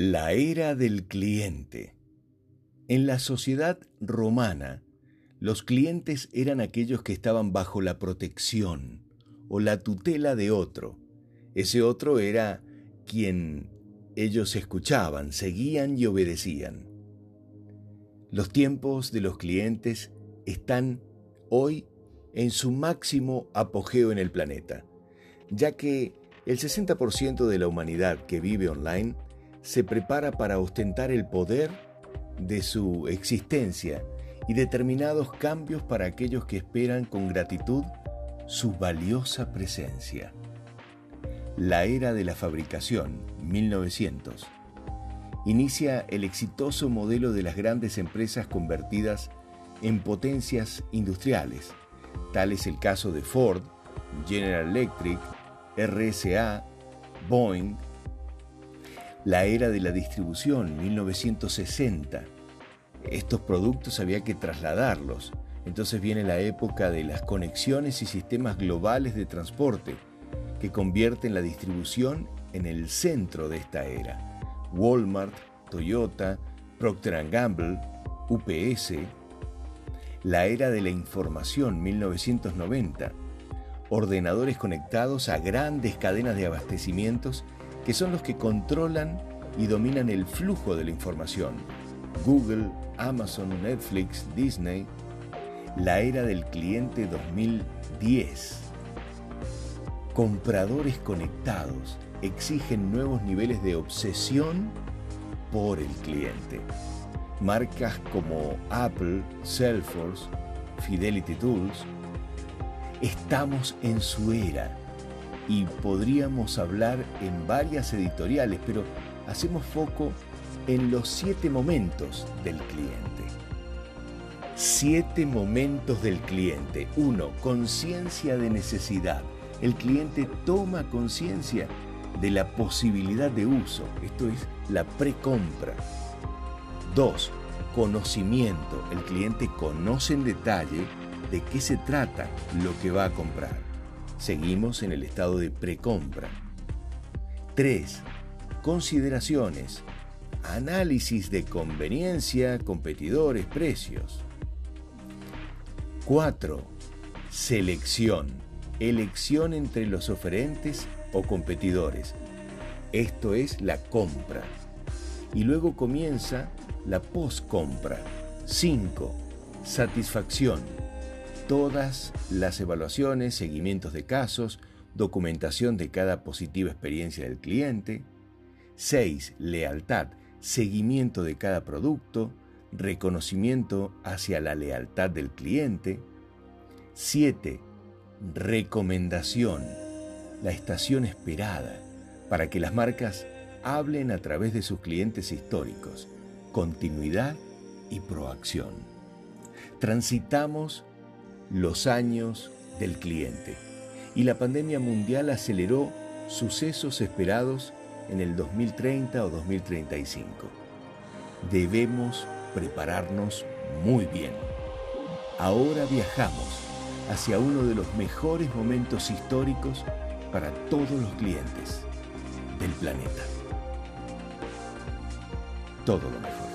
La era del cliente. En la sociedad romana, los clientes eran aquellos que estaban bajo la protección o la tutela de otro. Ese otro era quien ellos escuchaban, seguían y obedecían. Los tiempos de los clientes están hoy en su máximo apogeo en el planeta, ya que el 60% de la humanidad que vive online se prepara para ostentar el poder de su existencia y determinados cambios para aquellos que esperan con gratitud su valiosa presencia. La era de la fabricación, 1900. Inicia el exitoso modelo de las grandes empresas convertidas en potencias industriales. Tal es el caso de Ford, General Electric, RSA, Boeing, la era de la distribución, 1960. Estos productos había que trasladarlos. Entonces viene la época de las conexiones y sistemas globales de transporte, que convierten la distribución en el centro de esta era. Walmart, Toyota, Procter Gamble, UPS. La era de la información, 1990. Ordenadores conectados a grandes cadenas de abastecimientos que son los que controlan y dominan el flujo de la información. Google, Amazon, Netflix, Disney. La era del cliente 2010. Compradores conectados exigen nuevos niveles de obsesión por el cliente. Marcas como Apple, Salesforce, Fidelity Tools. Estamos en su era y podríamos hablar en varias editoriales, pero hacemos foco en los siete momentos del cliente. Siete momentos del cliente. Uno, conciencia de necesidad. El cliente toma conciencia de la posibilidad de uso. Esto es la precompra. Dos, conocimiento. El cliente conoce en detalle de qué se trata lo que va a comprar. Seguimos en el estado de precompra. 3. Consideraciones. Análisis de conveniencia, competidores, precios. 4. Selección. Elección entre los oferentes o competidores. Esto es la compra. Y luego comienza la postcompra. 5. Satisfacción todas las evaluaciones, seguimientos de casos, documentación de cada positiva experiencia del cliente. 6. Lealtad, seguimiento de cada producto, reconocimiento hacia la lealtad del cliente. 7. Recomendación, la estación esperada para que las marcas hablen a través de sus clientes históricos. Continuidad y proacción. Transitamos los años del cliente. Y la pandemia mundial aceleró sucesos esperados en el 2030 o 2035. Debemos prepararnos muy bien. Ahora viajamos hacia uno de los mejores momentos históricos para todos los clientes del planeta. Todo lo mejor.